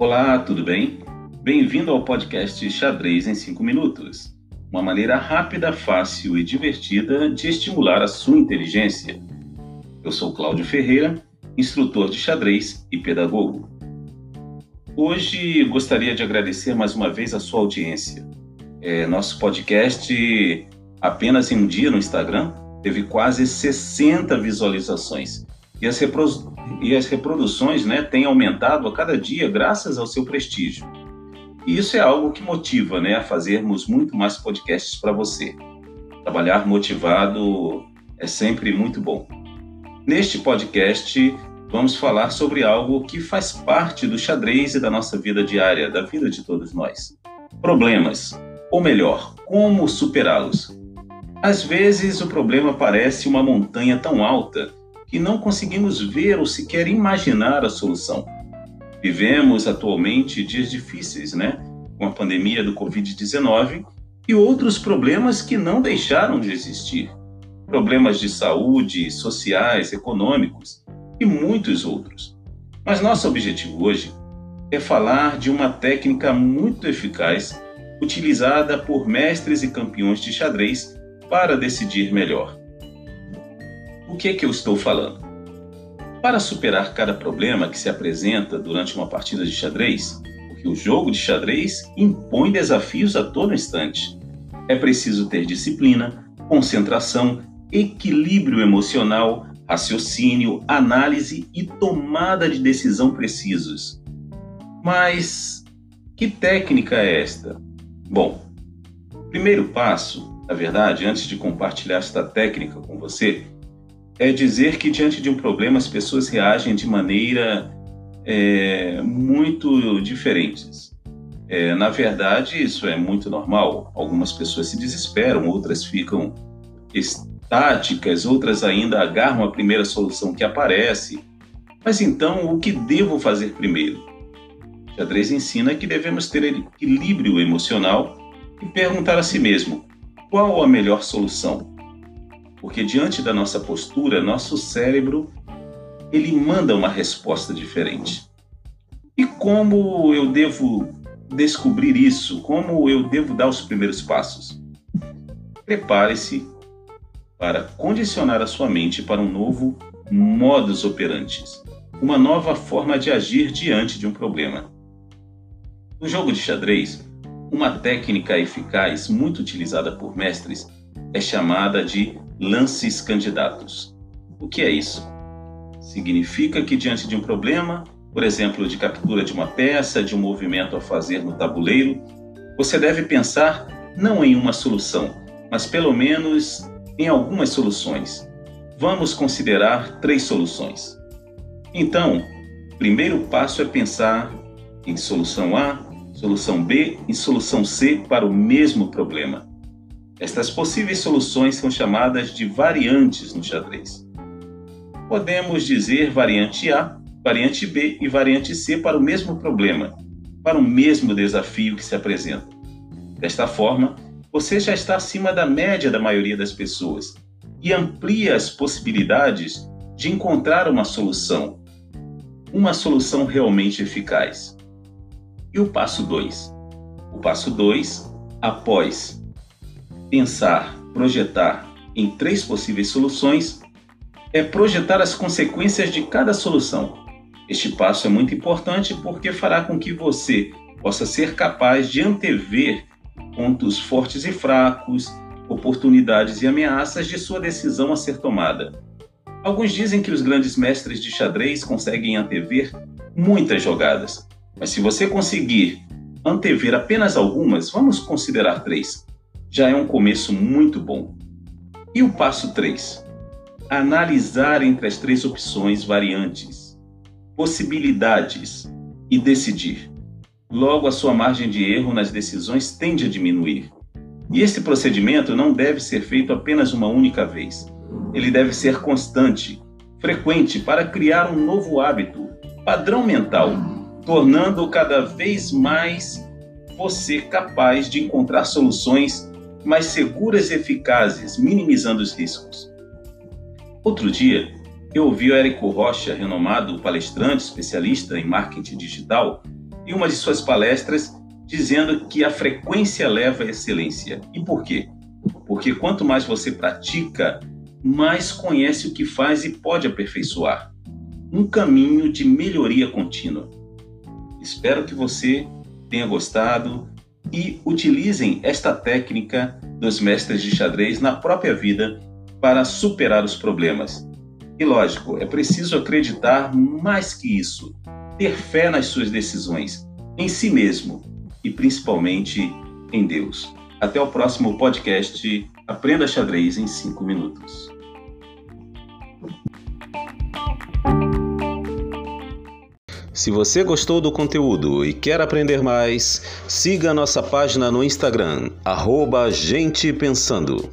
Olá, tudo bem? Bem-vindo ao podcast Xadrez em 5 Minutos. Uma maneira rápida, fácil e divertida de estimular a sua inteligência. Eu sou Cláudio Ferreira, instrutor de xadrez e pedagogo. Hoje gostaria de agradecer mais uma vez a sua audiência. É, nosso podcast, apenas em um dia no Instagram, teve quase 60 visualizações e as, reprodu e as reproduções né, têm aumentado a cada dia graças ao seu prestígio. E isso é algo que motiva né, a fazermos muito mais podcasts para você. Trabalhar motivado é sempre muito bom. Neste podcast, vamos falar sobre algo que faz parte do xadrez e da nossa vida diária, da vida de todos nós. Problemas, ou melhor, como superá-los. Às vezes o problema parece uma montanha tão alta que não conseguimos ver ou sequer imaginar a solução. Vivemos atualmente dias difíceis, né? Com a pandemia do Covid-19 e outros problemas que não deixaram de existir. Problemas de saúde, sociais, econômicos e muitos outros. Mas nosso objetivo hoje é falar de uma técnica muito eficaz utilizada por mestres e campeões de xadrez para decidir melhor. O que é que eu estou falando? Para superar cada problema que se apresenta durante uma partida de xadrez, porque o jogo de xadrez impõe desafios a todo instante, é preciso ter disciplina, concentração, equilíbrio emocional, raciocínio, análise e tomada de decisão precisos. Mas que técnica é esta? Bom, primeiro passo, na verdade, antes de compartilhar esta técnica com você, é dizer que diante de um problema as pessoas reagem de maneira é, muito diferentes. É, na verdade, isso é muito normal. Algumas pessoas se desesperam, outras ficam estáticas, outras ainda agarram a primeira solução que aparece. Mas então, o que devo fazer primeiro? O xadrez ensina que devemos ter equilíbrio emocional e perguntar a si mesmo: qual a melhor solução? Porque diante da nossa postura, nosso cérebro ele manda uma resposta diferente. E como eu devo descobrir isso? Como eu devo dar os primeiros passos? Prepare-se para condicionar a sua mente para um novo modus operandi, uma nova forma de agir diante de um problema. No jogo de xadrez, uma técnica eficaz muito utilizada por mestres é chamada de lances candidatos. O que é isso? Significa que, diante de um problema, por exemplo, de captura de uma peça, de um movimento a fazer no tabuleiro, você deve pensar não em uma solução, mas pelo menos em algumas soluções. Vamos considerar três soluções. Então, o primeiro passo é pensar em solução A, solução B e solução C para o mesmo problema. Estas possíveis soluções são chamadas de variantes no xadrez. Podemos dizer variante A, variante B e variante C para o mesmo problema, para o mesmo desafio que se apresenta. Desta forma, você já está acima da média da maioria das pessoas e amplia as possibilidades de encontrar uma solução, uma solução realmente eficaz. E o passo 2? O passo 2, após pensar, projetar em três possíveis soluções é projetar as consequências de cada solução. Este passo é muito importante porque fará com que você possa ser capaz de antever pontos fortes e fracos, oportunidades e ameaças de sua decisão a ser tomada. Alguns dizem que os grandes mestres de xadrez conseguem antever muitas jogadas, mas se você conseguir antever apenas algumas, vamos considerar três já é um começo muito bom. E o passo 3? Analisar entre as três opções variantes, possibilidades e decidir. Logo, a sua margem de erro nas decisões tende a diminuir. E esse procedimento não deve ser feito apenas uma única vez. Ele deve ser constante, frequente, para criar um novo hábito, padrão mental, tornando cada vez mais você capaz de encontrar soluções mais seguras e eficazes, minimizando os riscos. Outro dia, eu ouvi o Érico Rocha, renomado palestrante especialista em marketing digital, em uma de suas palestras dizendo que a frequência leva à excelência. E por quê? Porque quanto mais você pratica, mais conhece o que faz e pode aperfeiçoar. Um caminho de melhoria contínua. Espero que você tenha gostado e utilizem esta técnica dos mestres de xadrez na própria vida para superar os problemas. E lógico, é preciso acreditar mais que isso, ter fé nas suas decisões, em si mesmo e principalmente em Deus. Até o próximo podcast Aprenda Xadrez em 5 minutos. Se você gostou do conteúdo e quer aprender mais, siga nossa página no Instagram, arroba Gente Pensando.